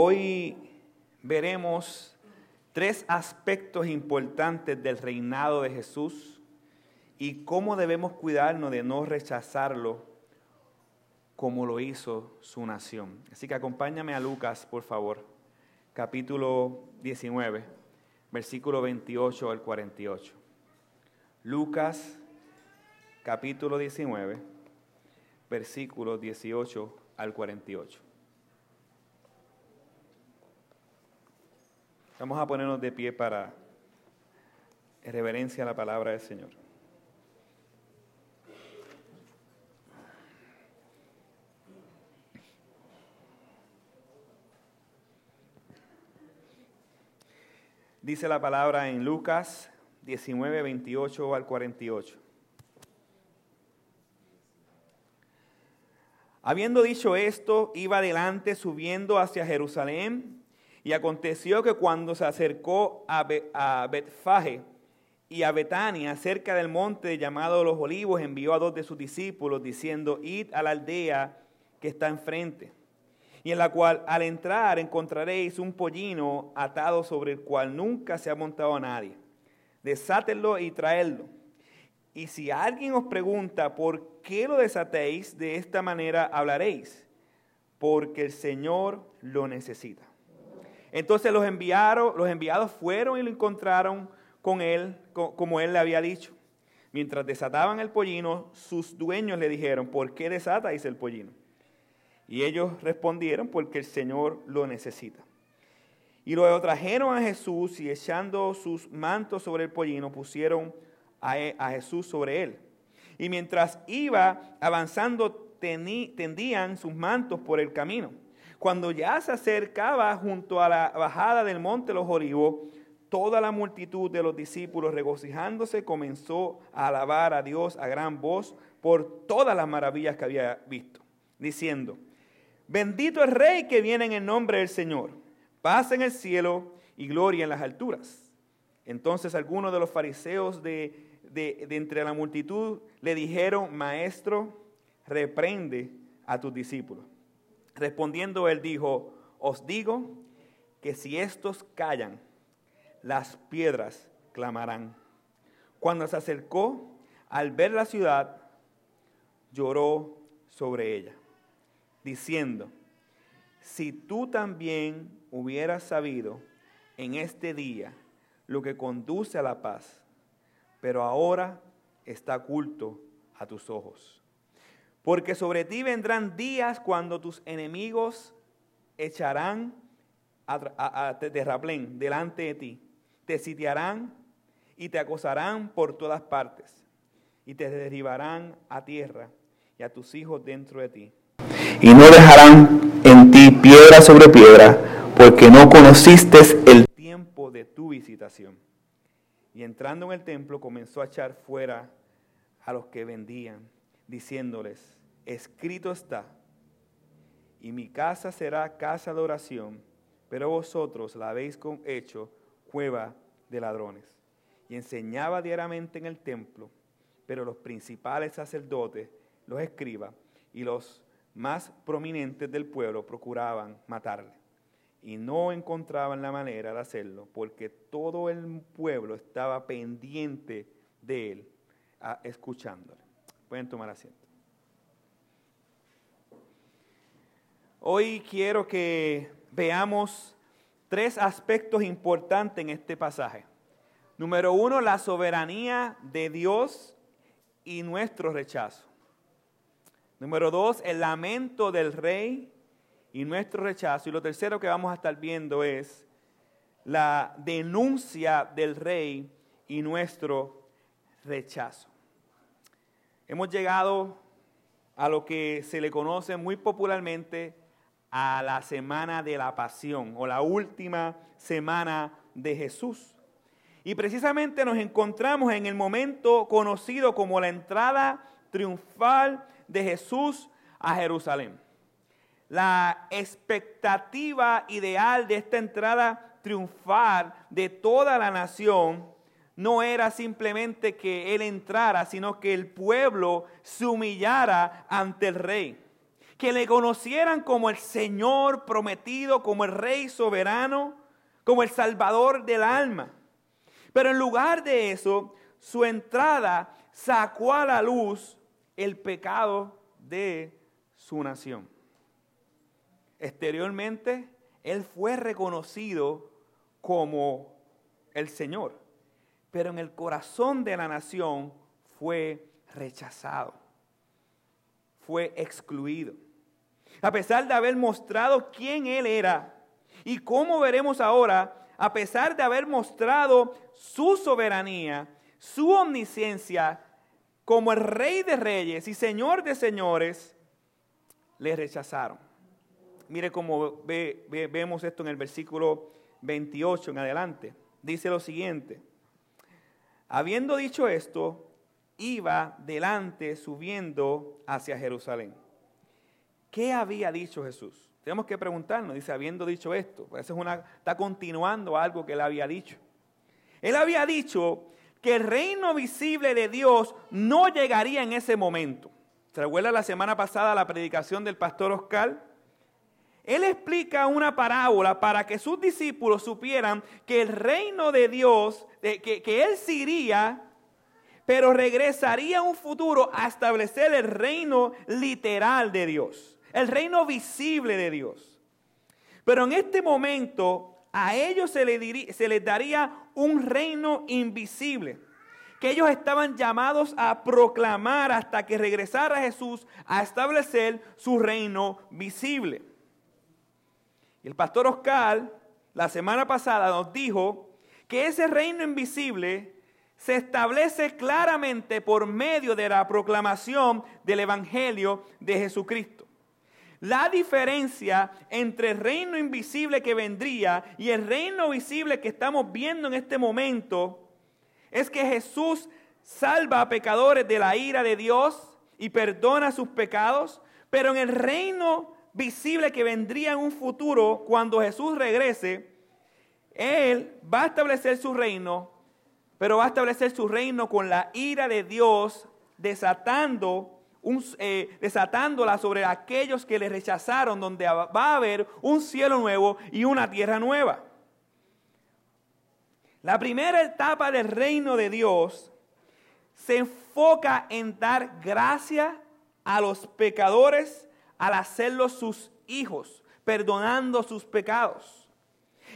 Hoy veremos tres aspectos importantes del reinado de Jesús y cómo debemos cuidarnos de no rechazarlo como lo hizo su nación. Así que acompáñame a Lucas, por favor, capítulo 19, versículo 28 al 48. Lucas, capítulo 19, versículo 18 al 48. Vamos a ponernos de pie para reverencia a la palabra del Señor. Dice la palabra en Lucas 19, 28 al 48. Habiendo dicho esto, iba adelante subiendo hacia Jerusalén y aconteció que cuando se acercó a, Betfaje y a Betania, cerca del monte llamado Los Olivos, envió a dos de sus discípulos, diciendo, id a la aldea que está enfrente, y en la cual al entrar encontraréis un pollino atado sobre el cual nunca se ha montado nadie. Desátenlo y traedlo. Y si alguien os pregunta por qué lo desatéis, de esta manera hablaréis, porque el Señor lo necesita. Entonces los, enviaron, los enviados fueron y lo encontraron con él, como él le había dicho. Mientras desataban el pollino, sus dueños le dijeron, ¿por qué desatáis el pollino? Y ellos respondieron, porque el Señor lo necesita. Y luego trajeron a Jesús y echando sus mantos sobre el pollino, pusieron a, e, Jesús sobre él. Y mientras iba avanzando, tendían sus mantos por el camino. Cuando ya se acercaba junto a la bajada del monte Los Olivos, toda la multitud de los discípulos regocijándose comenzó a alabar a Dios a gran voz por todas las maravillas que había visto, diciendo, bendito el rey que viene en el nombre del Señor, paz en el cielo y gloria en las alturas. Entonces algunos de los fariseos de, de entre la multitud le dijeron, maestro, reprende a tus discípulos. Respondiendo él dijo, os digo que si estos callan, las piedras clamarán. Cuando se acercó, al ver la ciudad, lloró sobre ella, diciendo, si tú también hubieras sabido en este día lo que conduce a la paz, pero ahora está oculto a tus ojos. Porque sobre ti vendrán días cuando tus enemigos echarán a, terraplén delante de ti, te sitiarán y te acosarán por todas partes, y te derribarán a tierra y a tus hijos dentro de ti. Y no dejarán en ti piedra sobre piedra, porque no conociste el tiempo de tu visitación. Y entrando en el templo comenzó a echar fuera a los que vendían, diciéndoles, escrito está, y mi casa será casa de oración, pero vosotros la habéis hecho cueva de ladrones. Y enseñaba diariamente en el templo, pero los principales sacerdotes, los escribas y los más prominentes del pueblo procuraban matarle. Y no encontraban la manera de hacerlo, porque todo el pueblo estaba pendiente de él, escuchándole. Pueden tomar asiento. Hoy quiero que veamos tres aspectos importantes en este pasaje. Número uno, la soberanía de Dios y nuestro rechazo. Número dos, el lamento del rey y nuestro rechazo. Y lo tercero que vamos a estar viendo es la denuncia del rey y nuestro rechazo. Hemos llegado a lo que se le conoce muy popularmente a la semana de la pasión o la última semana de Jesús. Y precisamente nos encontramos en el momento conocido como la entrada triunfal de Jesús a Jerusalén. La expectativa ideal de esta entrada triunfal de toda la nación no era simplemente que Él entrara, sino que el pueblo se humillara ante el rey que le conocieran como el Señor prometido, como el Rey soberano, como el Salvador del alma. Pero en lugar de eso, su entrada sacó a la luz el pecado de su nación. Exteriormente, él fue reconocido como el Señor, pero en el corazón de la nación fue rechazado, fue excluido. A pesar de haber mostrado quién Él era y cómo veremos ahora, a pesar de haber mostrado su soberanía, su omnisciencia, como el rey de reyes y señor de señores, le rechazaron. Mire cómo vemos esto en el versículo 28 en adelante. Dice lo siguiente. Habiendo dicho esto, iba delante subiendo hacia Jerusalén. ¿Qué había dicho Jesús? Tenemos que preguntarnos, dice, habiendo dicho esto, pues es una, está continuando algo que él había dicho. Él había dicho que el reino visible de Dios no llegaría en ese momento. ¿Se recuerda la semana pasada la predicación del pastor Oscar? Él explica una parábola para que sus discípulos supieran que el reino de Dios, que, que Él se iría, pero regresaría a un futuro a establecer el reino literal de Dios, el reino visible de Dios. Pero en este momento a ellos se les, daría un reino invisible que ellos estaban llamados a proclamar hasta que regresara Jesús a establecer su reino visible. El pastor Oscar la semana pasada nos dijo que ese reino invisible se establece claramente por medio de la proclamación del Evangelio de Jesucristo. La diferencia entre el reino invisible que vendría y el reino visible que estamos viendo en este momento es que Jesús salva a pecadores de la ira de Dios y perdona sus pecados, pero en el reino visible que vendría en un futuro, cuando Jesús regrese, Él va a establecer su reino, pero va a establecer su reino con la ira de Dios, desatando eh, desatándola sobre aquellos que le rechazaron, donde va a haber un cielo nuevo y una tierra nueva. La primera etapa del reino de Dios se enfoca en dar gracia a los pecadores al hacerlos sus hijos, perdonando sus pecados.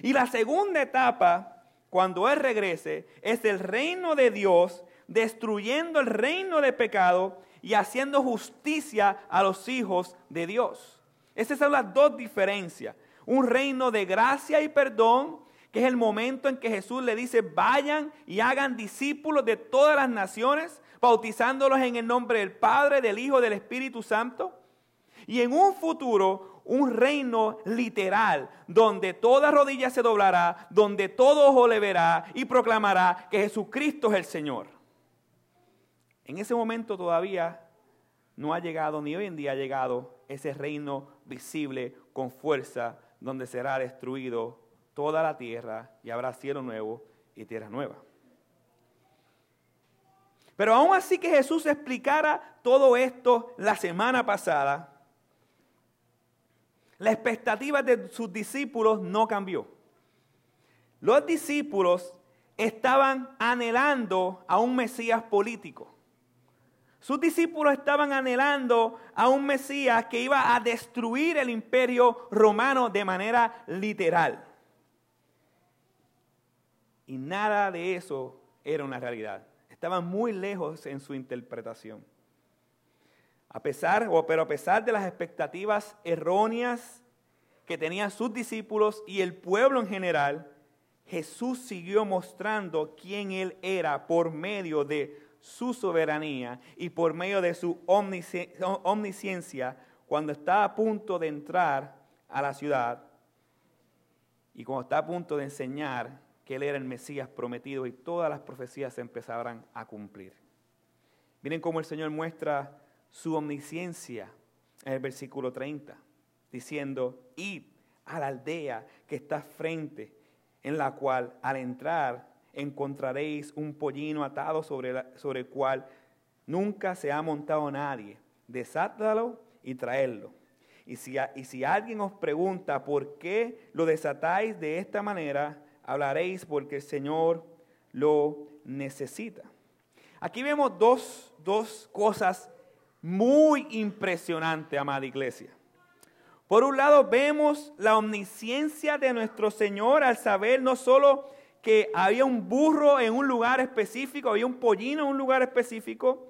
Y la segunda etapa, cuando Él regrese, es el reino de Dios destruyendo el reino de pecado y haciendo justicia a los hijos de Dios. Esas son las dos diferencias. Un reino de gracia y perdón, que es el momento en que Jesús le dice, vayan y hagan discípulos de todas las naciones, bautizándolos en el nombre del Padre, del Hijo, del Espíritu Santo. Y en un futuro, un reino literal, donde toda rodilla se doblará, donde todo ojo le verá y proclamará que Jesucristo es el Señor. En ese momento todavía no ha llegado, ni hoy en día ha llegado, ese reino visible con fuerza, donde será destruido toda la tierra y habrá cielo nuevo y tierra nueva. Pero aún así que Jesús explicara todo esto la semana pasada, la expectativa de sus discípulos no cambió. Los discípulos estaban anhelando a un Mesías político. Sus discípulos estaban anhelando a un Mesías que iba a destruir el imperio romano de manera literal. Y nada de eso era una realidad. Estaban muy lejos en su interpretación. A pesar, pero a pesar de las expectativas erróneas que tenían sus discípulos y el pueblo en general, Jesús siguió mostrando quién Él era por medio de su soberanía y por medio de su omnisciencia cuando está a punto de entrar a la ciudad y cuando está a punto de enseñar que él era el Mesías prometido y todas las profecías se empezaran a cumplir. Miren cómo el Señor muestra su omnisciencia en el versículo 30, diciendo, id a la aldea que está frente, en la cual al entrar encontraréis un pollino atado sobre, sobre el cual nunca se ha montado nadie. Desátalo y traedlo. Y si, y si alguien os pregunta por qué lo desatáis de esta manera, hablaréis porque el Señor lo necesita. Aquí vemos dos, dos cosas muy impresionantes, amada iglesia. Por un lado, vemos la omnisciencia de nuestro Señor al saber no solo que había un burro en un lugar específico, había un pollino en un lugar específico,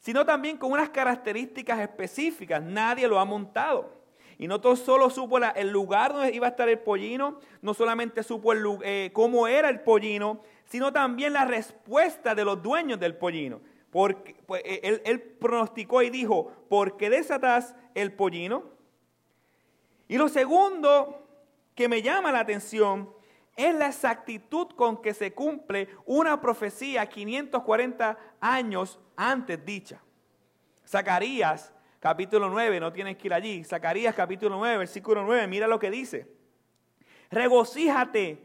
sino también con unas características específicas. Nadie lo ha montado. Y no solo supo el lugar donde iba a estar el pollino, no solamente supo eh, cómo era el pollino, sino también la respuesta de los dueños del pollino. Porque pues, eh, él, él, pronosticó y dijo, ¿por qué desatas el pollino? Y lo segundo que me llama la atención es la exactitud con que se cumple una profecía 540 años antes dicha. Zacarías capítulo 9, no tienes que ir allí. Zacarías capítulo 9, versículo 9, mira lo que dice. Regocíjate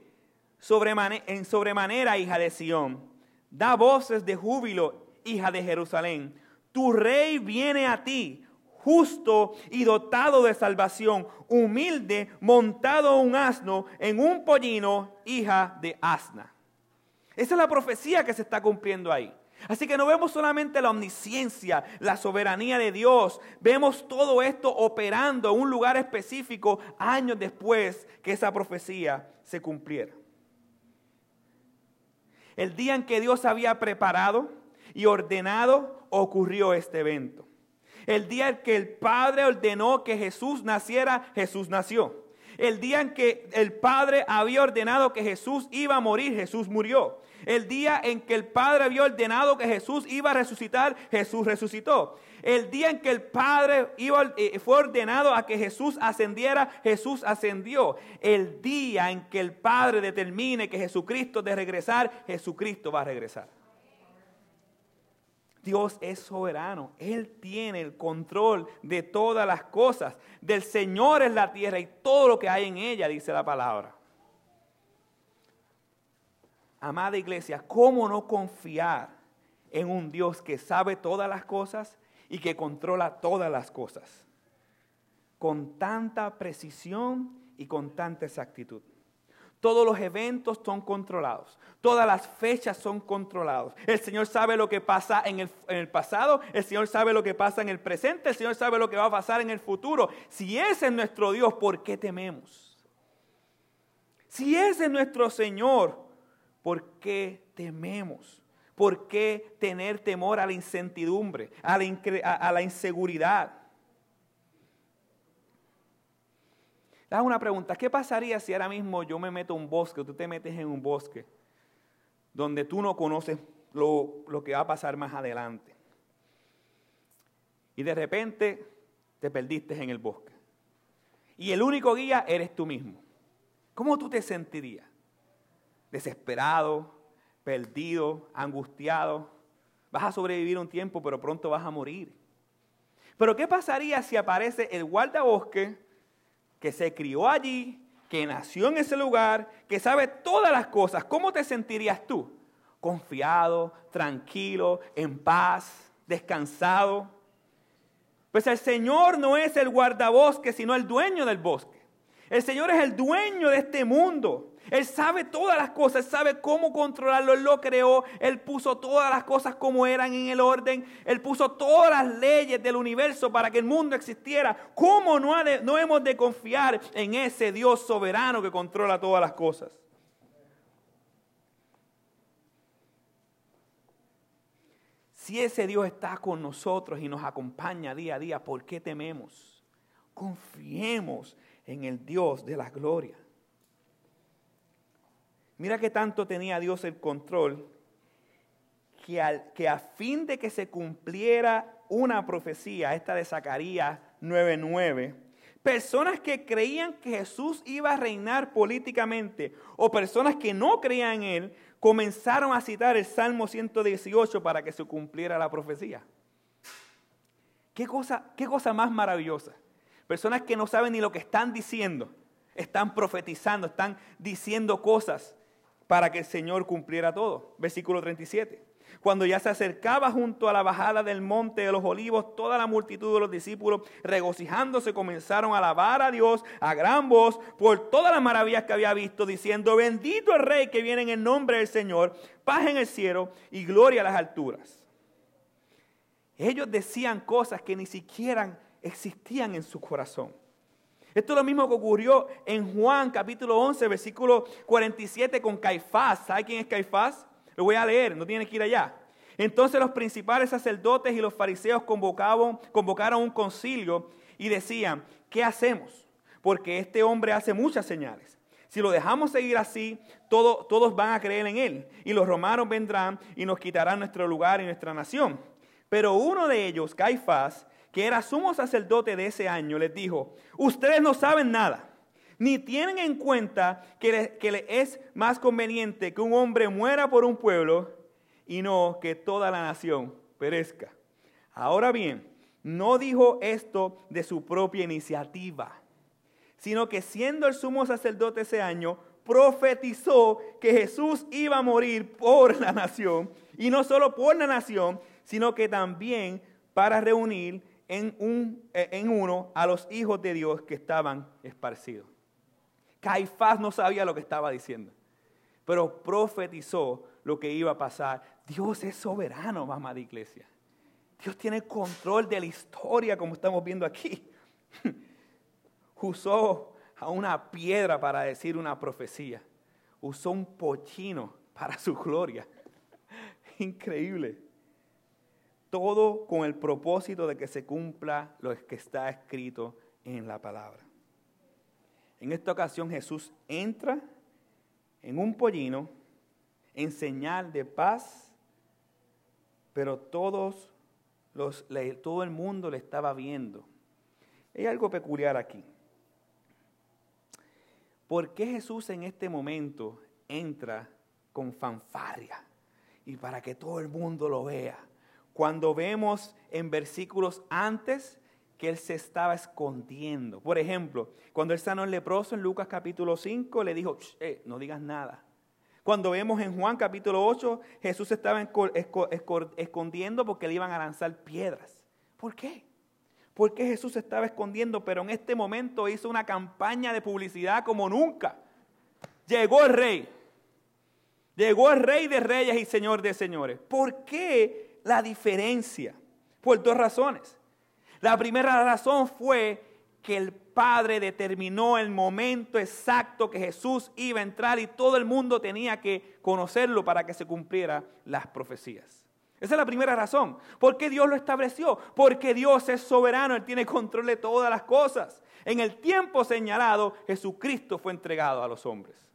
en sobremanera, hija de Sión. Da voces de júbilo, hija de Jerusalén. Tu rey viene a ti, justo y dotado de salvación, humilde, montado un asno en un pollino, hija de asna. Esa es la profecía que se está cumpliendo ahí. Así que no vemos solamente la omnisciencia, la soberanía de Dios, vemos todo esto operando en un lugar específico años después que esa profecía se cumpliera. El día en que Dios había preparado y ordenado ocurrió este evento. El día en que el Padre ordenó que Jesús naciera, Jesús nació. El día en que el Padre había ordenado que Jesús iba a morir, Jesús murió. El día en que el Padre había ordenado que Jesús iba a resucitar, Jesús resucitó. El día en que el Padre iba, eh, fue ordenado a que Jesús ascendiera, Jesús ascendió. El día en que el Padre determine que Jesucristo de regresar, Jesucristo va a regresar. Dios es soberano, Él tiene el control de todas las cosas. Del Señor es la tierra y todo lo que hay en ella, dice la palabra. Amada iglesia, ¿cómo no confiar en un Dios que sabe todas las cosas y que controla todas las cosas? Con tanta precisión y con tanta exactitud. Todos los eventos son controlados. Todas las fechas son controlados. El Señor sabe lo que pasa en el, en el, pasado. El Señor sabe lo que pasa en el presente. El Señor sabe lo que va a pasar en el futuro. Si ese es nuestro Dios, ¿por qué tememos? Si ese es nuestro Señor, ¿Por qué tememos? ¿Por qué tener temor a la incertidumbre, a la, inseguridad? Le una pregunta, ¿qué pasaría si ahora mismo yo me meto en un bosque, tú te metes en un bosque, donde tú no conoces lo, lo que va a pasar más adelante? Y de repente te perdiste en el bosque. Y el único guía eres tú mismo. ¿Cómo tú te sentirías? desesperado, perdido, angustiado. Vas a sobrevivir un tiempo, pero pronto vas a morir. Pero ¿qué pasaría si aparece el guardabosque que se crió allí, que nació en ese lugar, que sabe todas las cosas? ¿Cómo te sentirías tú? Confiado, tranquilo, en paz, descansado. Pues el Señor no es el guardabosque, sino el dueño del bosque. El Señor es el dueño de este mundo. Él sabe todas las cosas, sabe cómo controlarlo, Él lo creó, Él puso todas las cosas como eran en el orden, Él puso todas las leyes del universo para que el mundo existiera. ¿Cómo no, no hemos de confiar en ese Dios soberano que controla todas las cosas? Si ese Dios está con nosotros y nos acompaña día a día, ¿por qué tememos? Confiemos en el Dios de la gloria. Mira que tanto tenía Dios el control que, que a fin de que se cumpliera una profecía, esta de Zacarías 9:9, personas que creían que Jesús iba a reinar políticamente o personas que no creían en él, comenzaron a citar el Salmo 118 para que se cumpliera la profecía. ¿Qué cosa, qué cosa más maravillosa? Personas que no saben ni lo que están diciendo, están profetizando, están diciendo cosas para que el Señor cumpliera todo. Versículo 37. Cuando ya se acercaba junto a la bajada del monte de los olivos, toda la multitud de los discípulos, regocijándose, comenzaron a alabar a Dios a gran voz por todas las maravillas que había visto, diciendo, bendito el rey que viene en el nombre del Señor, paz en el cielo y gloria a las alturas. Ellos decían cosas que ni siquiera existían en su corazón. Esto es lo mismo que ocurrió en Juan capítulo 11, versículo 47 con Caifás. ¿Sabe quién es Caifás? Lo voy a leer, no tiene que ir allá. Entonces los principales sacerdotes y los fariseos convocaron, convocaron un concilio y decían, ¿qué hacemos? Porque este hombre hace muchas señales. Si lo dejamos seguir así, todos van a creer en él. Y los romanos vendrán y nos quitarán nuestro lugar y nuestra nación. Pero uno de ellos, Caifás, que era sumo sacerdote de ese año, les dijo, ustedes no saben nada ni tienen en cuenta que le, es más conveniente que un hombre muera por un pueblo y no que toda la nación perezca. Ahora bien, no dijo esto de su propia iniciativa, sino que siendo el sumo sacerdote ese año, profetizó que Jesús iba a morir por la nación, y no solo por la nación, sino que también para reunir en, un, en uno a los hijos de Dios que estaban esparcidos. Caifás no sabía lo que estaba diciendo, pero profetizó lo que iba a pasar. Dios es soberano, mamá de iglesia. Dios tiene control de la historia, como estamos viendo aquí. Usó a una piedra para decir una profecía. Usó un pochino para su gloria. Increíble. Todo con el propósito de que se cumpla lo que está escrito en la palabra. En esta ocasión Jesús entra en un pollino en señal de paz, pero todo el mundo le estaba viendo. Hay algo peculiar aquí. ¿Por qué Jesús en este momento entra con fanfarria y para que todo el mundo lo vea? Cuando vemos en versículos antes que él se estaba escondiendo. Por ejemplo, cuando él sanó el leproso en Lucas capítulo 5, le dijo, eh, no digas nada. Cuando vemos en Juan capítulo 8, Jesús estaba escondiendo porque le iban a lanzar piedras. ¿Por qué? Porque Jesús se estaba escondiendo, pero en este momento hizo una campaña de publicidad como nunca. Llegó el rey. Llegó el rey de reyes y señor de señores. ¿Por qué la diferencia? Por dos razones. La primera razón fue que el Padre determinó el momento exacto que Jesús iba a entrar y todo el mundo tenía que conocerlo para que se cumplieran las profecías. Esa es la primera razón. ¿Por qué Dios lo estableció? Porque Dios es soberano, Él tiene control de todas las cosas. En el tiempo señalado, Jesucristo fue entregado a los hombres.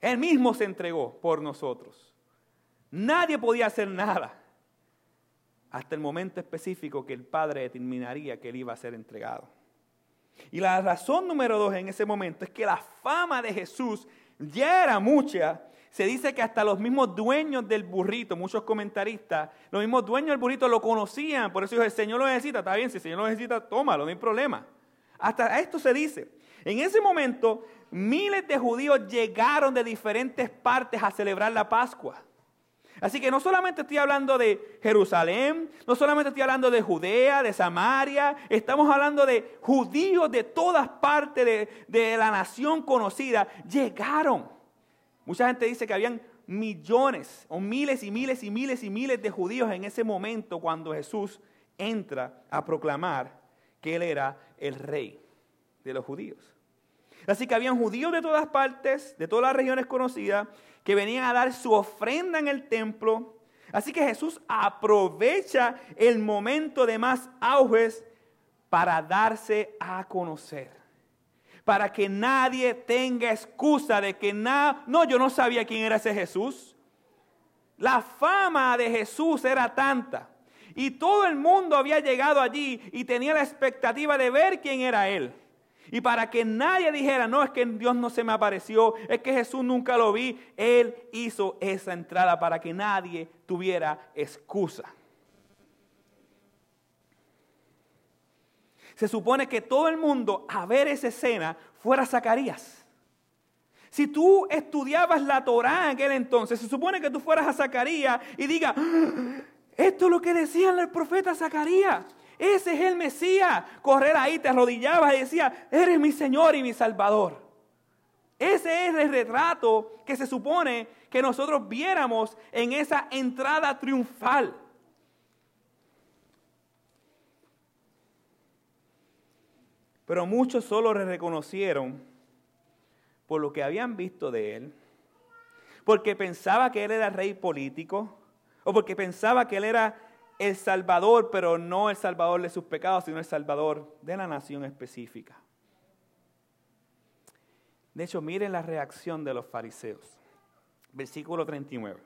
Él mismo se entregó por nosotros. Nadie podía hacer nada hasta el momento específico que el Padre determinaría que él iba a ser entregado. Y la razón número dos en ese momento es que la fama de Jesús ya era mucha. Se dice que hasta los mismos dueños del burrito, muchos comentaristas, los mismos dueños del burrito lo conocían. Por eso dijo, el Señor lo necesita, está bien, si el Señor lo necesita, tómalo, no hay problema. Hasta esto se dice. En ese momento, miles de judíos llegaron de diferentes partes a celebrar la Pascua. Así que no solamente estoy hablando de Jerusalén, no solamente estoy hablando de Judea, de Samaria, estamos hablando de judíos de todas partes de, la nación conocida. Llegaron. Mucha gente dice que habían millones o miles y miles y miles y miles de judíos en ese momento cuando Jesús entra a proclamar que Él era el rey de los judíos. Así que habían judíos de todas partes, de todas las regiones conocidas, que venían a dar su ofrenda en el templo. Así que Jesús aprovecha el momento de más auges para darse a conocer. Para que nadie tenga excusa de que nada, no, yo no sabía quién era ese Jesús. La fama de Jesús era tanta. Y todo el mundo había llegado allí y tenía la expectativa de ver quién era Él. Y para que nadie dijera, no, es que Dios no se me apareció, es que Jesús nunca lo vi, Él hizo esa entrada para que nadie tuviera excusa. Se supone que todo el mundo a ver esa escena fuera Zacarías. Si tú estudiabas la Torá en aquel entonces, se supone que tú fueras a Zacarías y digas, ¡Ah! esto es lo que decía el profeta Zacarías. Ese es el Mesías. Correr ahí, te arrodillabas y decía, eres mi Señor y mi Salvador. Ese es el retrato que se supone que nosotros viéramos en esa entrada triunfal. Pero muchos solo le reconocieron por lo que habían visto de él, porque pensaba que él era rey político, o porque pensaba que él era el Salvador, pero no el Salvador de sus pecados, sino el Salvador de la nación específica. De hecho, miren la reacción de los fariseos. Versículo 39.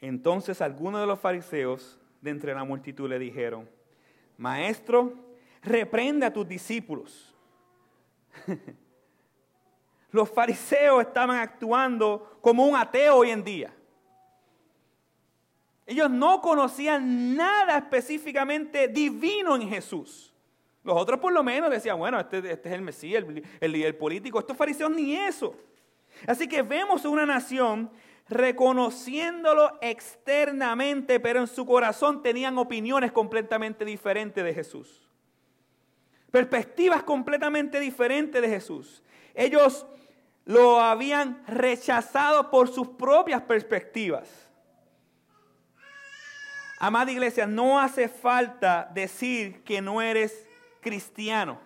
Entonces algunos de los fariseos de entre la multitud le dijeron, Maestro, reprende a tus discípulos. los fariseos estaban actuando como un ateo hoy en día. Ellos no conocían nada específicamente divino en Jesús. Los otros por lo menos decían, bueno, este, este es el Mesías, el, líder político. Estos fariseos ni eso. Así que vemos una nación reconociéndolo externamente, pero en su corazón tenían opiniones completamente diferentes de Jesús. Perspectivas completamente diferentes de Jesús. Ellos lo habían rechazado por sus propias perspectivas. Amada iglesia, no hace falta decir que no eres cristiano.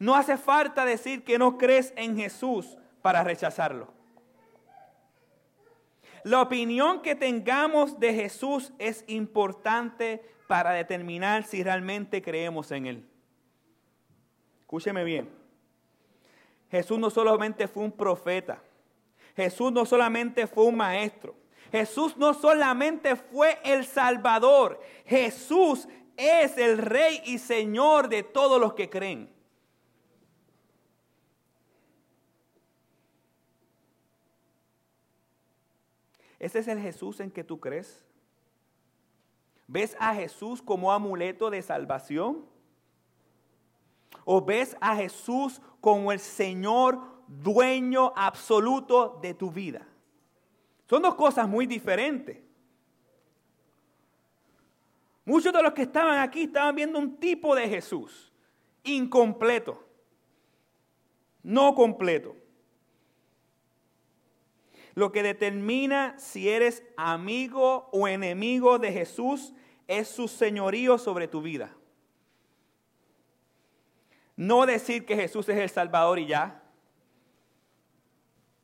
No hace falta decir que no crees en Jesús para rechazarlo. La opinión que tengamos de Jesús es importante para determinar si realmente creemos en Él. Escúcheme bien. Jesús no solamente fue un profeta. Jesús no solamente fue un maestro. Jesús no solamente fue el Salvador, Jesús es el Rey y Señor de todos los que creen. ¿Ese es el Jesús en que tú crees? ¿Ves a Jesús como amuleto de salvación? ¿O ves a Jesús como el Señor dueño absoluto de tu vida? Son dos cosas muy diferentes. Muchos de los que estaban aquí estaban viendo un tipo de Jesús incompleto, no completo. Lo que determina si eres amigo o enemigo de Jesús es su señorío sobre tu vida. No decir que Jesús es el Salvador y ya.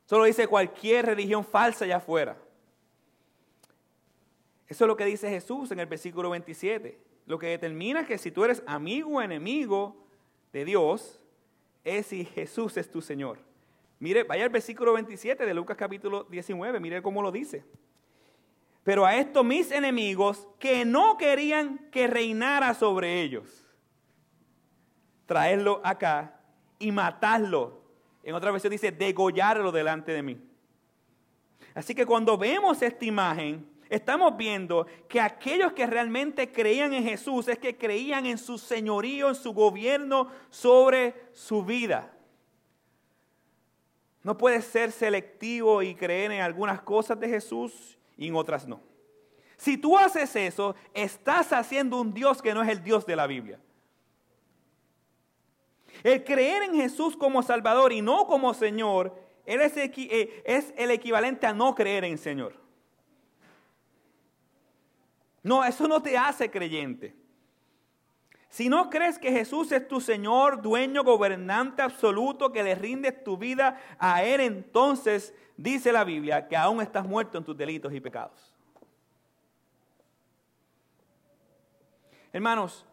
Solo dice cualquier religión falsa allá afuera. Eso es lo que dice Jesús en el versículo 27. Lo que determina que si tú eres amigo o enemigo de Dios es si Jesús es tu Señor. Mire, vaya al versículo 27 de Lucas capítulo 19, mire cómo lo dice. Pero a estos mis enemigos que no querían que reinara sobre ellos, traerlo acá y matarlo en otra versión dice, degollarlo delante de mí. Así que cuando vemos esta imagen, estamos viendo que aquellos que realmente creían en Jesús es que creían en su señorío, en su gobierno sobre su vida. No puedes ser selectivo y creer en algunas cosas de Jesús y en otras no. Si tú haces eso, estás haciendo un Dios que no es el Dios de la Biblia. El creer en Jesús como Salvador y no como Señor eh, es el equivalente a no creer en Señor. No, eso no te hace creyente. Si no crees que Jesús es tu Señor, dueño, gobernante absoluto, que le rindes tu vida a Él, entonces dice la Biblia que aún estás muerto en tus delitos y pecados. Hermanos,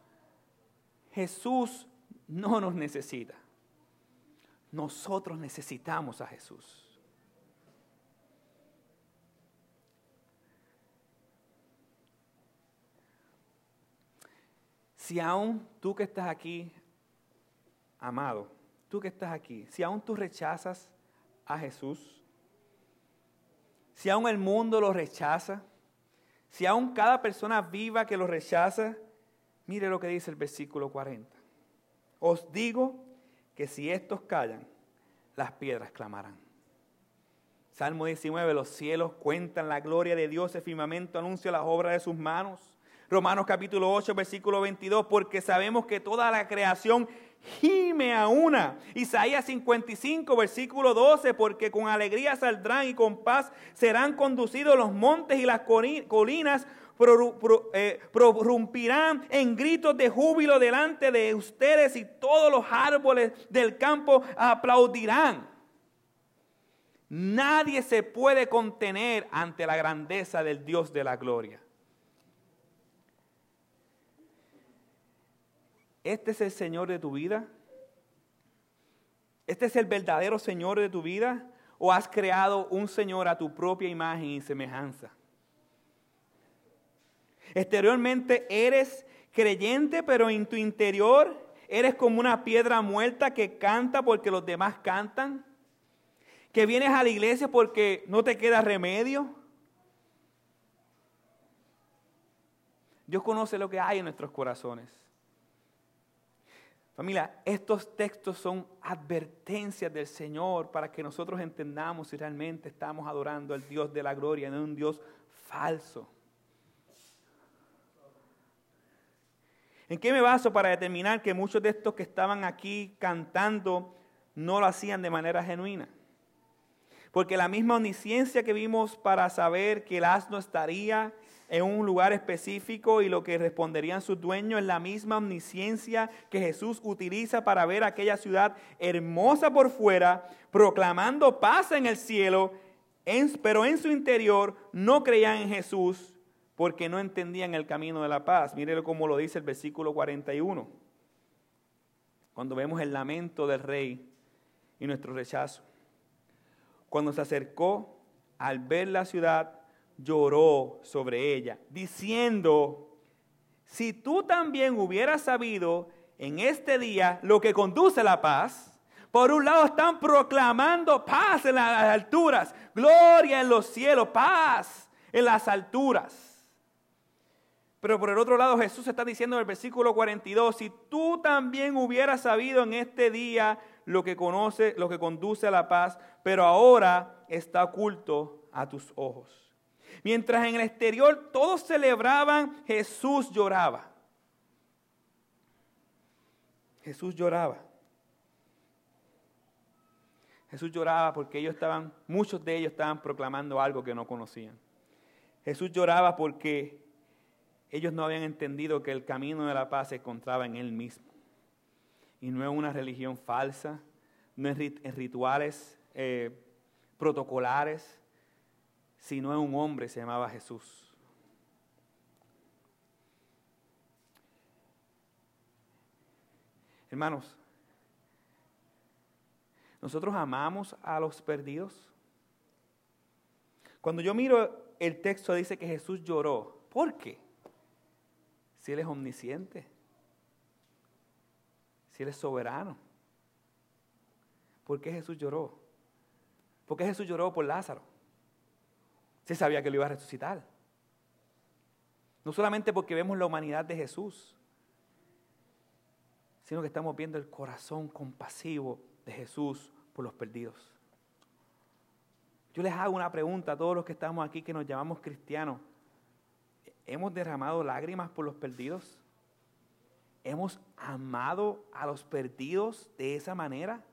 Jesús no nos necesita. Nosotros necesitamos a Jesús. Si aún tú que estás aquí, amado, tú que estás aquí, si aún tú rechazas a Jesús, si aún el mundo lo rechaza, si aún cada persona viva que lo rechaza, mire lo que dice el versículo 40. Os digo que si estos callan, las piedras clamarán. Salmo 19, los cielos cuentan la gloria de Dios, el firmamento anuncia las obras de sus manos. Romanos capítulo 8, versículo 22, porque sabemos que toda la creación gime a una. Isaías 55, versículo 12, porque con alegría saldrán y con paz serán conducidos los montes y las colinas, prorrumpirán en gritos de júbilo delante de ustedes y todos los árboles del campo aplaudirán. Nadie se puede contener ante la grandeza del Dios de la gloria. ¿Este es el Señor de tu vida? ¿Este es el verdadero Señor de tu vida? ¿O has creado un Señor a tu propia imagen y semejanza? Exteriormente eres creyente, pero en tu interior eres como una piedra muerta que canta porque los demás cantan que vienes a la iglesia porque no te queda remedio. Dios conoce lo que hay en nuestros corazones. Familia, estos textos son advertencias del Señor para que nosotros entendamos si realmente estamos adorando al Dios de la gloria, no un Dios falso. ¿En qué me baso para determinar que muchos de estos que estaban aquí cantando no lo hacían de manera genuina? Porque la misma omnisciencia que vimos para saber que el asno estaría en un lugar específico y lo que responderían sus dueños es la misma omnisciencia que Jesús utiliza para ver aquella ciudad hermosa por fuera, proclamando paz en el cielo, pero en su interior no creían en Jesús porque no entendían el camino de la paz. Mírelo como lo dice el versículo 41. Cuando vemos el lamento del rey y nuestro rechazo. Cuando se acercó, al ver la ciudad, lloró sobre ella, diciendo, si tú también hubieras sabido en este día lo que conduce a la paz, por un lado están proclamando paz en las alturas, gloria en los cielos, paz en las alturas. Pero por el otro lado Jesús está diciendo en el versículo 42, si tú también hubieras sabido en este día lo que conoce, lo que conduce a la paz, pero ahora está oculto a tus ojos. Mientras en el exterior todos celebraban, Jesús lloraba. Jesús lloraba. Jesús lloraba porque ellos estaban, muchos de ellos estaban proclamando algo que no conocían. Jesús lloraba porque ellos no habían entendido que el camino de la paz se encontraba en Él mismo y no es una religión falsa, no es en rituales eh, protocolares, sino en un hombre, se llamaba Jesús. Hermanos, nosotros amamos a los perdidos. Cuando yo miro el texto dice que Jesús lloró. ¿Por qué? Si Él es omnisciente si Él es soberano. ¿Por qué Jesús lloró? ¿Por qué Jesús lloró por Lázaro? Se sabía que lo iba a resucitar. No solamente porque vemos la humanidad de Jesús, sino que estamos viendo el corazón compasivo de Jesús por los perdidos. Yo les hago una pregunta a todos los que estamos aquí que nos llamamos cristianos. ¿Hemos derramado lágrimas por los perdidos? ¿Hemos amado a los perdidos de esa manera?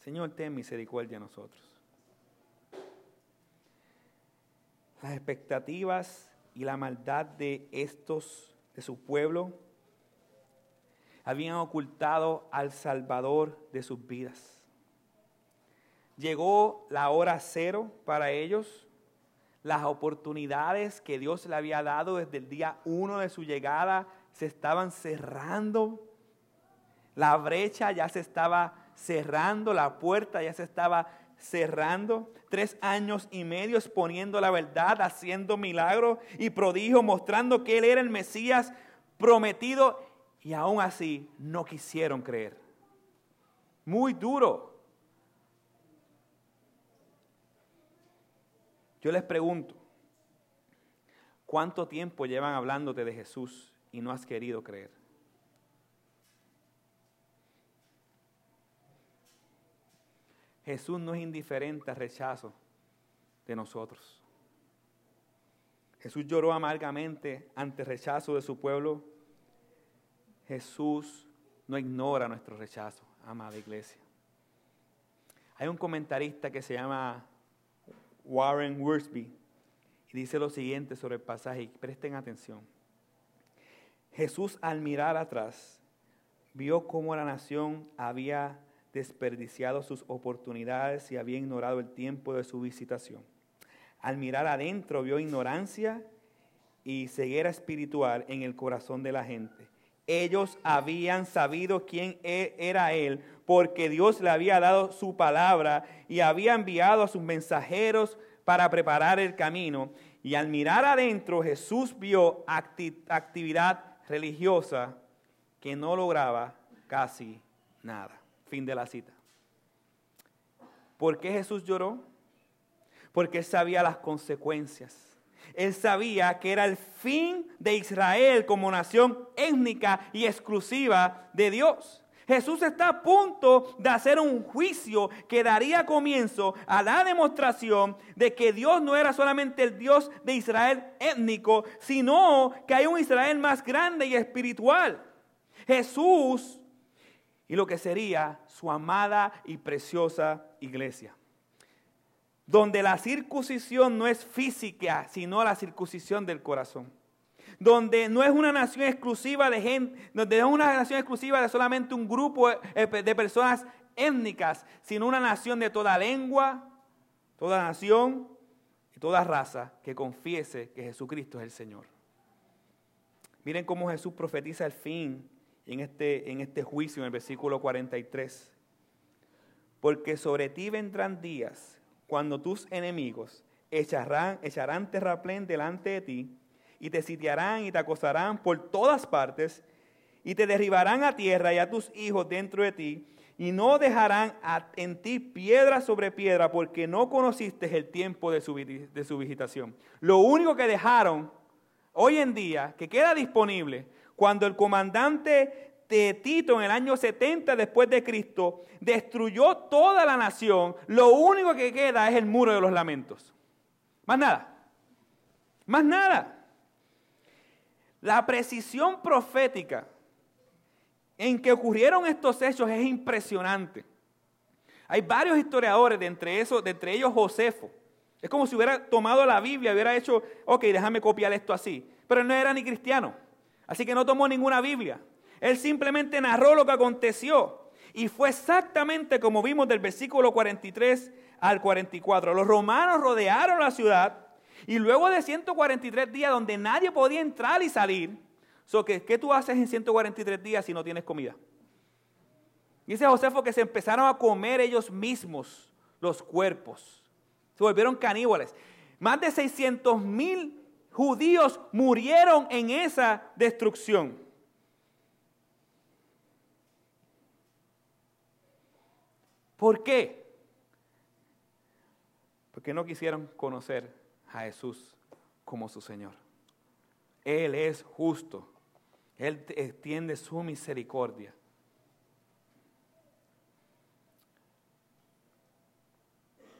Señor, ten misericordia a nosotros. Las expectativas y la maldad de estos, de su pueblo, habían ocultado al Salvador de sus vidas. Llegó la hora cero para ellos las oportunidades que Dios le había dado desde el día uno de su llegada se estaban cerrando. La brecha ya se estaba cerrando, la puerta ya se estaba cerrando. Tres años y medio exponiendo la verdad, haciendo milagros y prodigios, mostrando que Él era el Mesías prometido y aún así no quisieron creer. Muy duro. Yo les pregunto, ¿cuánto tiempo llevan hablándote de Jesús y no has querido creer? Jesús no es indiferente al rechazo de nosotros. Jesús lloró amargamente ante el rechazo de su pueblo. Jesús no ignora nuestro rechazo, amada iglesia. Hay un comentarista que se llama Warren Worsby y dice lo siguiente sobre el pasaje, presten atención. Jesús al mirar atrás vio cómo la nación había desperdiciado sus oportunidades y había ignorado el tiempo de su visitación. Al mirar adentro vio ignorancia y ceguera espiritual en el corazón de la gente. Ellos habían sabido quién e-, era Él porque Dios le había dado su palabra y había enviado a sus mensajeros para preparar el camino. Y al mirar adentro Jesús vio actividad religiosa que no lograba casi nada. Fin de la cita. ¿Por qué Jesús lloró? Porque sabía las consecuencias. Él sabía que era el fin de Israel como nación étnica y exclusiva de Dios. Jesús está a punto de hacer un juicio que daría comienzo a la demostración de que Dios no era solamente el Dios de Israel étnico, sino que hay un Israel más grande y espiritual. Jesús y lo que sería su amada y preciosa iglesia. Donde la circuncisión no es física, sino la circuncisión del corazón donde no es una nación exclusiva de gente, donde es una nación exclusiva de solamente un grupo eh, de personas étnicas, sino una nación de toda lengua, toda nación y toda raza que confiese que Jesucristo es el Señor. Miren cómo Jesús profetiza el fin en este, en este juicio en el versículo 43. Porque sobre ti vendrán días cuando tus enemigos echarán, echarán terraplén delante de ti y te sitiarán y te acosarán por todas partes y te derribarán a tierra y a tus hijos dentro de ti y no dejarán en ti piedra sobre piedra porque no conociste el tiempo de su, de su visitación. Lo único que dejaron hoy en día, que queda disponible, cuando el comandante de Tito en el año 70 después de Cristo destruyó toda la nación, lo único que queda es el muro de los lamentos. Más nada. Más nada. La precisión profética en que ocurrieron estos hechos es impresionante. Hay varios historiadores, de entre, esos, de entre ellos Josefo. Es como si hubiera tomado la Biblia, hubiera hecho, ok, déjame copiar esto así. Pero no era ni cristiano, así que no tomó ninguna Biblia. Él simplemente narró lo que aconteció. Y fue exactamente como vimos del versículo 43 al 44. Los romanos rodearon la ciudad y luego de 143 días donde nadie podía entrar y salir, ¿qué, tú haces en 143 días si no tienes comida? Dice Josefo que se empezaron a comer ellos mismos los cuerpos. Se volvieron caníbales. Más de 600 mil judíos murieron en esa destrucción. ¿Por qué? Porque no quisieron conocer a Jesús como su Señor. Él es justo. Él extiende su misericordia.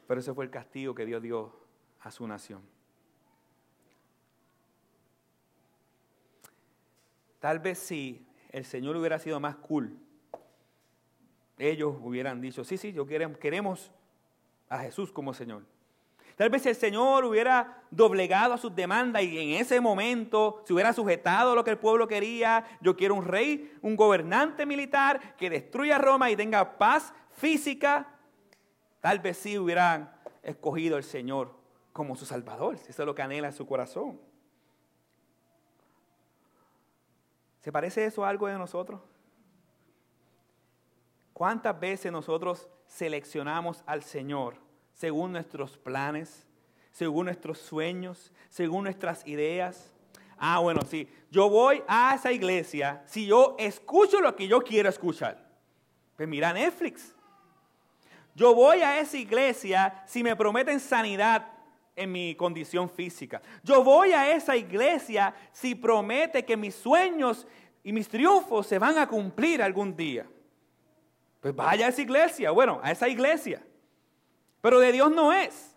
Pero ese fue el castigo que Dios dio a su nación. Tal vez si el Señor hubiera sido más cool, ellos hubieran dicho, sí, sí, yo queremos, a Jesús como Señor. Tal vez el Señor hubiera doblegado a sus demandas y en ese momento se hubiera sujetado a lo que el pueblo quería. Yo quiero un rey, un gobernante militar que destruya Roma y tenga paz física. Tal vez sí hubieran escogido al Señor como su Salvador. Eso es lo que anhela su corazón. ¿Se parece eso a algo de nosotros? ¿Cuántas veces nosotros seleccionamos al Señor según nuestros planes, según nuestros sueños, según nuestras ideas. Ah, bueno, sí, yo voy a esa iglesia si yo escucho lo que yo quiero escuchar. Pues mira Netflix. Yo voy a esa iglesia si me prometen sanidad en mi condición física. Yo voy a esa iglesia si promete que mis sueños y mis triunfos se van a cumplir algún día. Pues vaya a esa iglesia, bueno, a esa iglesia. Pero de Dios no es.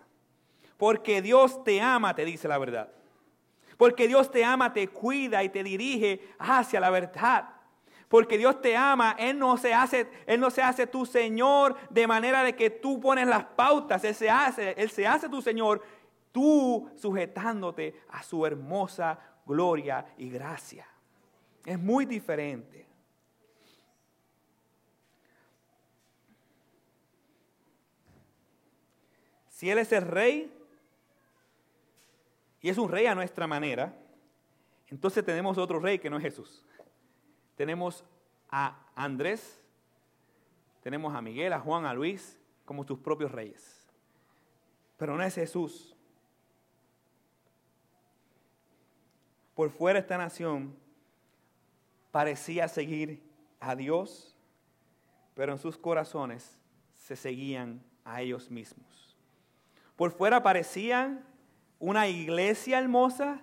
Porque Dios te ama, te dice la verdad. Porque Dios te ama, te cuida y te dirige hacia la verdad. Porque Dios te ama, Él no se hace, Él no se hace tu Señor de manera de que tú pones las pautas, Él se hace, Él se hace tu Señor, tú sujetándote a su hermosa gloria y gracia. Es muy diferente. Si Él es el rey y es un rey a nuestra manera, entonces tenemos otro rey que no es Jesús. Tenemos a Andrés, tenemos a Miguel, a Juan, a Luis como tus propios reyes. Pero no es Jesús. Por fuera esta nación parecía seguir a Dios, pero en sus corazones se seguían a ellos mismos. Por fuera parecían una iglesia hermosa,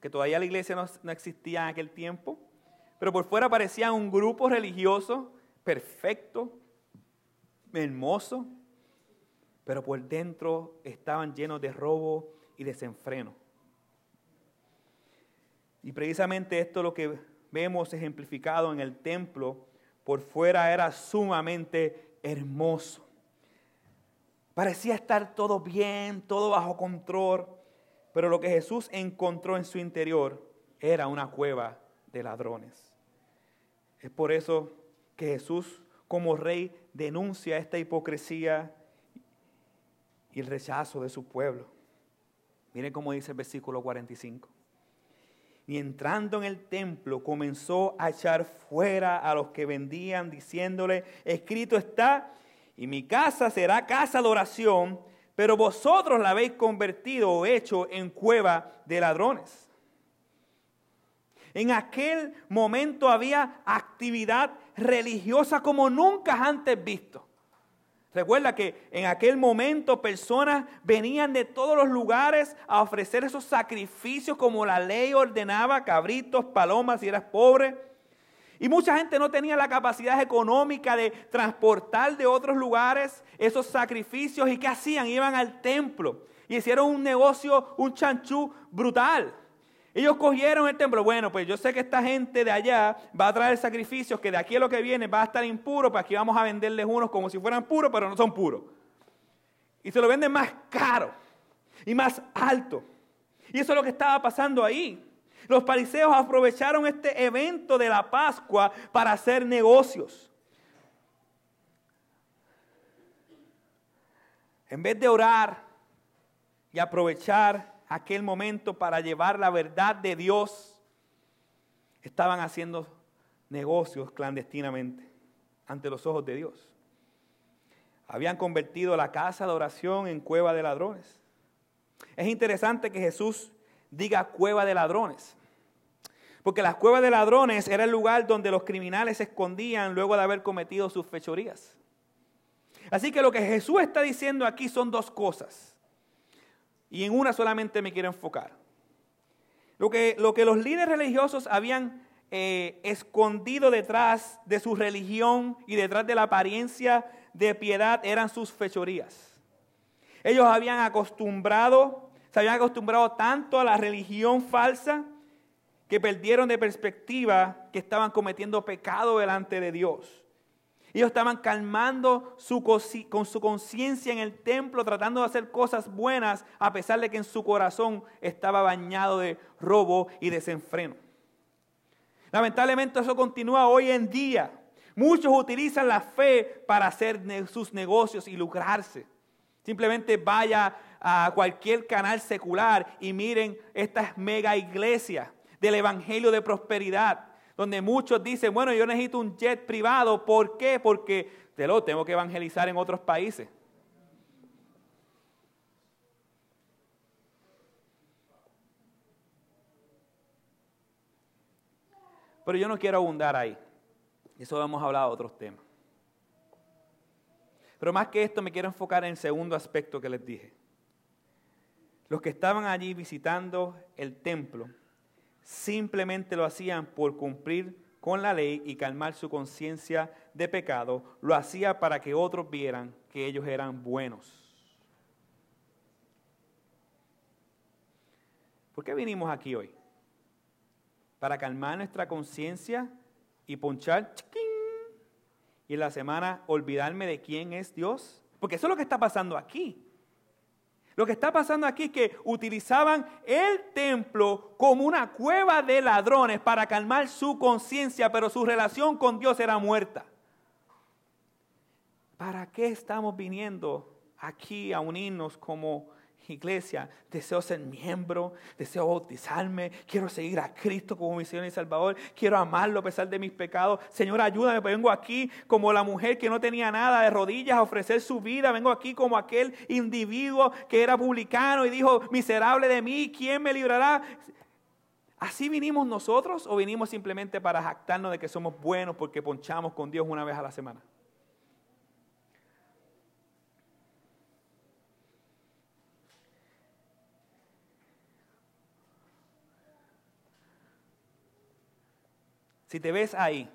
que todavía la iglesia no, existía en aquel tiempo, pero por fuera parecían un grupo religioso perfecto, hermoso, pero por dentro estaban llenos de robo y desenfreno. Y precisamente esto es lo que vemos ejemplificado en el templo, por fuera era sumamente hermoso. Parecía estar todo bien, todo bajo control, pero lo que Jesús encontró en su interior era una cueva de ladrones. Es por eso que Jesús como rey denuncia esta hipocresía y el rechazo de su pueblo. Miren cómo dice el versículo 45 y entrando en el templo comenzó a echar fuera a los que vendían, diciéndole, escrito está, y mi casa será casa de oración, pero vosotros la habéis convertido o hecho en cueva de ladrones. En aquel momento había actividad religiosa como nunca antes visto. Recuerda que en aquel momento personas venían de todos los lugares a ofrecer esos sacrificios como la ley ordenaba, cabritos, palomas si eras pobre. Y mucha gente no tenía la capacidad económica de transportar de otros lugares esos sacrificios. ¿Y qué hacían? Iban al templo y hicieron un negocio, un chanchú brutal. Ellos cogieron el templo. Bueno, pues yo sé que esta gente de allá va a traer sacrificios que de aquí a lo que viene va a estar impuro, pues aquí vamos a venderles unos como si fueran puros, pero no son puros. Y se lo venden más caro y más alto. Y eso es lo que estaba pasando ahí. Los fariseos aprovecharon este evento de la Pascua para hacer negocios. En vez de orar y aprovechar aquel momento para llevar la verdad de Dios, estaban haciendo negocios clandestinamente ante los ojos de Dios. Habían convertido la casa de oración en cueva de ladrones. Es interesante que Jesús diga cueva de ladrones. Porque las cuevas de ladrones era el lugar donde los criminales se escondían luego de haber cometido sus fechorías. Así que lo que Jesús está diciendo aquí son dos cosas. Y en una solamente me quiero enfocar. Lo que, lo que los líderes religiosos habían eh, escondido detrás de su religión y detrás de la apariencia de piedad eran sus fechorías. Ellos habían acostumbrado, se habían acostumbrado tanto a la religión falsa que perdieron de perspectiva que estaban cometiendo pecado delante de Dios. Ellos estaban calmando su, con su conciencia en el templo, tratando de hacer cosas buenas, a pesar de que en su corazón estaba bañado de robo y desenfreno. Lamentablemente eso continúa hoy en día. Muchos utilizan la fe para hacer sus negocios y lucrarse. Simplemente vaya a cualquier canal secular y miren estas mega iglesias del Evangelio de Prosperidad donde muchos dicen, bueno, yo necesito un jet privado. ¿Por qué? Porque te lo tengo que evangelizar en otros países. Pero yo no quiero abundar ahí. Eso hemos hablado de otros temas. Pero más que esto me quiero enfocar en el segundo aspecto que les dije. Los que estaban allí visitando el templo simplemente lo hacían por cumplir con la ley y calmar su conciencia de pecado, lo hacía para que otros vieran que ellos eran buenos. ¿Por qué vinimos aquí hoy? Para calmar nuestra conciencia y ponchar chiquín, y en la semana olvidarme de quién es Dios. Porque eso es lo que está pasando aquí. Lo que está pasando aquí es que utilizaban el templo como una cueva de ladrones para calmar su conciencia, pero su relación con Dios era muerta. ¿Para qué estamos viniendo aquí a unirnos como iglesia? Deseo ser miembro, deseo bautizarme, quiero seguir a Cristo como mi Señor y Salvador, quiero amarlo a pesar de mis pecados. Señor, ayúdame, vengo aquí como la mujer que no tenía nada de rodillas a ofrecer su vida, vengo aquí como aquel individuo que era publicano y dijo, miserable de mí, ¿quién me librará? ¿Así vinimos nosotros o vinimos simplemente para jactarnos de que somos buenos porque ponchamos con Dios una vez a la semana? Si te ves ahí,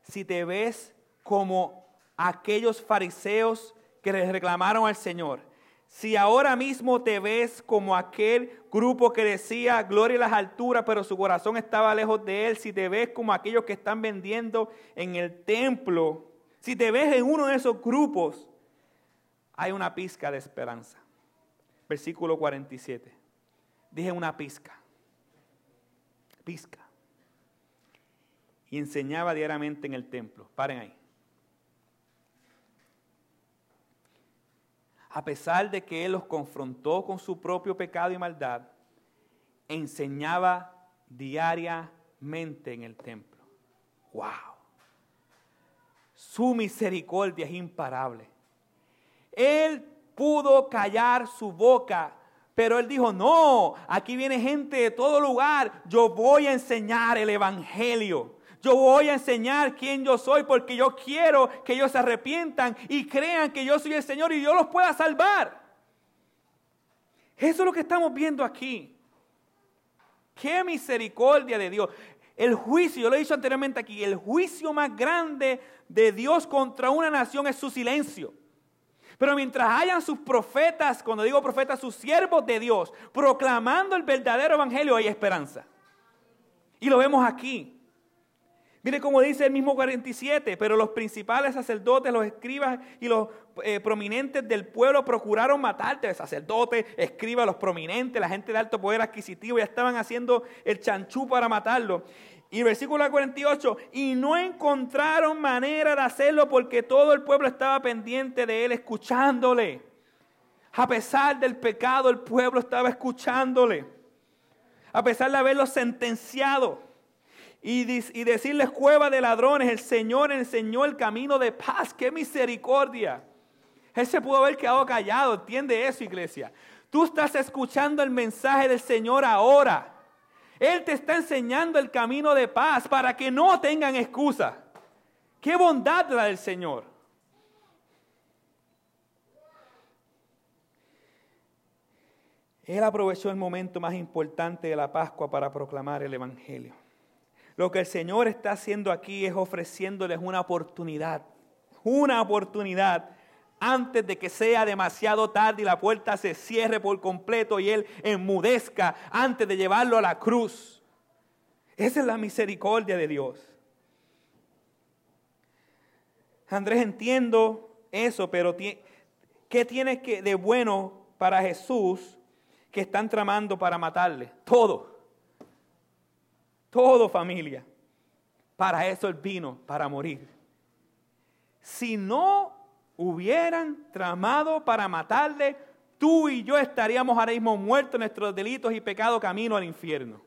si te ves como aquellos fariseos que les reclamaron al Señor, si ahora mismo te ves como aquel grupo que decía gloria a las alturas, pero su corazón estaba lejos de él, si te ves como aquellos que están vendiendo en el templo, si te ves en uno de esos grupos, hay una pizca de esperanza. Versículo 47. Dije una pizca. Pizca y enseñaba diariamente en el templo. Paren ahí. A pesar de que él los confrontó con su propio pecado y maldad, enseñaba diariamente en el templo. ¡Wow! Su misericordia es imparable. Él pudo callar su boca, pero él dijo, no, aquí viene gente de todo lugar, yo voy a enseñar el Evangelio. Yo voy a enseñar quién yo soy porque yo quiero que ellos se arrepientan y crean que yo soy el Señor y yo los pueda salvar. Eso es lo que estamos viendo aquí. Qué misericordia de Dios. El juicio, yo lo he dicho anteriormente aquí, el juicio más grande de Dios contra una nación es su silencio. Pero mientras hayan sus profetas, cuando digo profetas, sus siervos de Dios, proclamando el verdadero evangelio, hay esperanza. Y lo vemos aquí. Mire cómo dice el mismo 47, pero los principales sacerdotes, los escribas y los eh, prominentes del pueblo procuraron matarte. Sacerdotes, escribas, los prominentes, la gente de alto poder adquisitivo, ya estaban haciendo el chanchú para matarlo. Y versículo 48, y no encontraron manera de hacerlo porque todo el pueblo estaba pendiente de él, escuchándole. A pesar del pecado, el pueblo estaba escuchándole. A pesar de haberlo sentenciado y, decirles cueva de ladrones, el Señor enseñó el camino de paz, qué misericordia. Él se pudo haber quedado callado, entiende eso iglesia. Tú estás escuchando el mensaje del Señor ahora. Él te está enseñando el camino de paz para que no tengan excusa. Qué bondad la del Señor. Él aprovechó el momento más importante de la Pascua para proclamar el Evangelio. Lo que el Señor está haciendo aquí es ofreciéndoles una oportunidad, una oportunidad antes de que sea demasiado tarde y la puerta se cierre por completo y Él enmudezca antes de llevarlo a la cruz. Esa es la misericordia de Dios. Andrés, entiendo eso, pero ¿qué tiene que de bueno para Jesús que están tramando para matarle? Todo. Todo familia. Para eso Él vino, para morir. Si no hubieran tramado para matarle, tú y yo estaríamos ahora mismo muertos en nuestros delitos y pecados camino al infierno.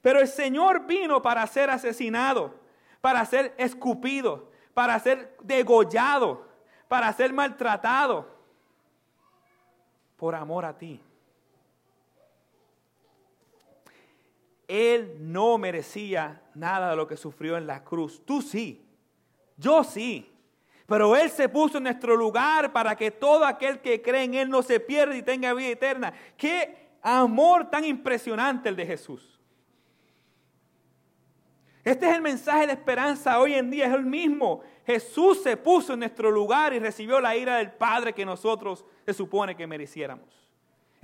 Pero el Señor vino para ser asesinado, para ser escupido, para ser degollado, para ser maltratado, por amor a ti. Él no merecía nada de lo que sufrió en la cruz. Tú sí, yo sí. Pero Él se puso en nuestro lugar para que todo aquel que cree en Él no se pierda y tenga vida eterna. Qué amor tan impresionante el de Jesús. Este es el mensaje de esperanza hoy en día, es el mismo. Jesús se puso en nuestro lugar y recibió la ira del Padre que nosotros se supone que mereciéramos.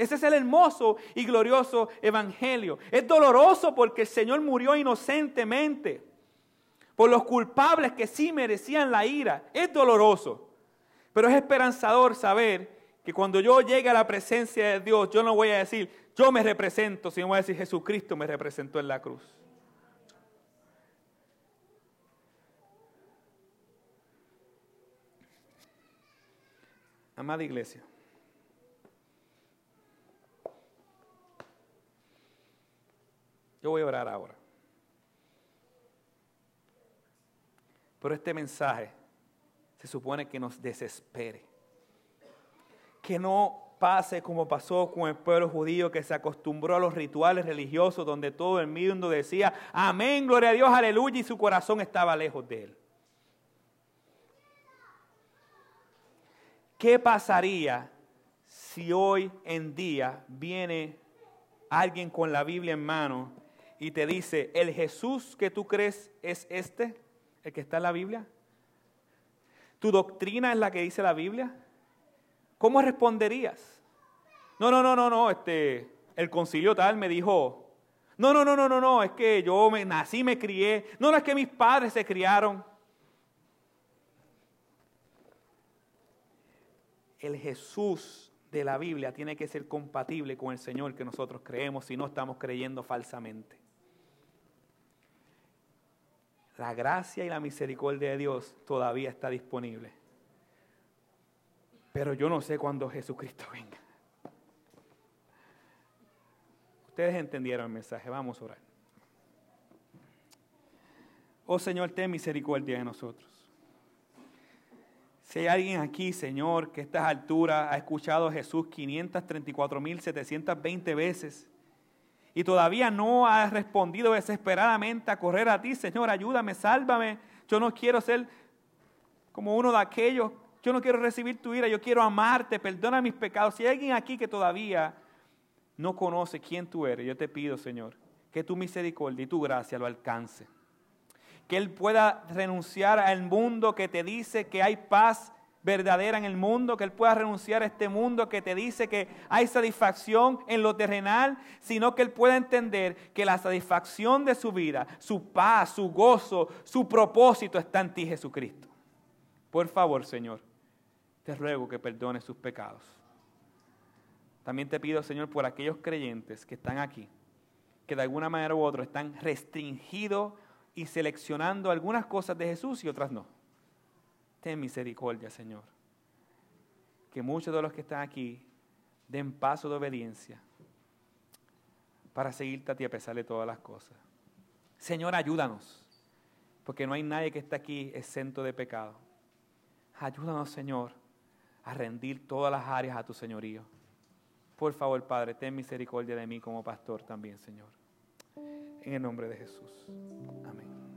Ese es el hermoso y glorioso evangelio. Es doloroso porque el Señor murió inocentemente por los culpables que sí merecían la ira. Es doloroso, pero es esperanzador saber que cuando yo llegue a la presencia de Dios, yo no voy a decir, yo me represento, sino voy a decir, Jesucristo me representó en la cruz. Amada iglesia, voy a orar ahora. Pero este mensaje se supone que nos desespere. Que no pase como pasó con el pueblo judío que se acostumbró a los rituales religiosos donde todo el mundo decía, amén, gloria a Dios, aleluya, y su corazón estaba lejos de él. ¿Qué pasaría si hoy en día viene alguien con la Biblia en mano y te dice, el Jesús que tú crees es este, el que está en la Biblia? ¿Tu doctrina es la que dice la Biblia? ¿Cómo responderías? No, no, no, no, no, este, el concilio tal me dijo, no, no, no, no, no, no, es que yo me nací, me crié, no, no es que mis padres se criaron. El Jesús de la Biblia tiene que ser compatible con el Señor que nosotros creemos si no estamos creyendo falsamente. La gracia y la misericordia de Dios todavía está disponible. Pero yo no sé cuándo Jesucristo venga. Ustedes entendieron el mensaje, vamos a orar. Oh Señor, ten misericordia de nosotros. Si hay alguien aquí, Señor, que a estas alturas ha escuchado a Jesús 534.720 veces y todavía no ha respondido desesperadamente a correr a ti, Señor, ayúdame, sálvame. Yo no quiero ser como uno de aquellos yo no quiero recibir tu ira, yo quiero amarte, perdona mis pecados. Si hay alguien aquí que todavía no conoce quién tú eres, yo te pido, Señor, que tu misericordia y tu gracia lo alcance. Que Él pueda renunciar al mundo que te dice que hay paz verdadera en el mundo, que Él pueda renunciar a este mundo que te dice que hay satisfacción en lo terrenal, sino que Él pueda entender que la satisfacción de su vida, su paz, su gozo, su propósito está en ti, Jesucristo. Por favor, Señor, te ruego que perdones sus pecados. También te pido, Señor, por aquellos creyentes que están aquí, que de alguna manera u otra están restringidos y seleccionando algunas cosas de Jesús y otras no. Ten misericordia, Señor. Que muchos de los que están aquí den paso de obediencia para seguirte a ti a pesar de todas las cosas. Señor, ayúdanos, porque no hay nadie que esté aquí exento de pecado. Ayúdanos, Señor, a rendir todas las áreas a tu señorío. Por favor, Padre, ten misericordia de mí como pastor también, Señor. En el nombre de Jesús. Amén.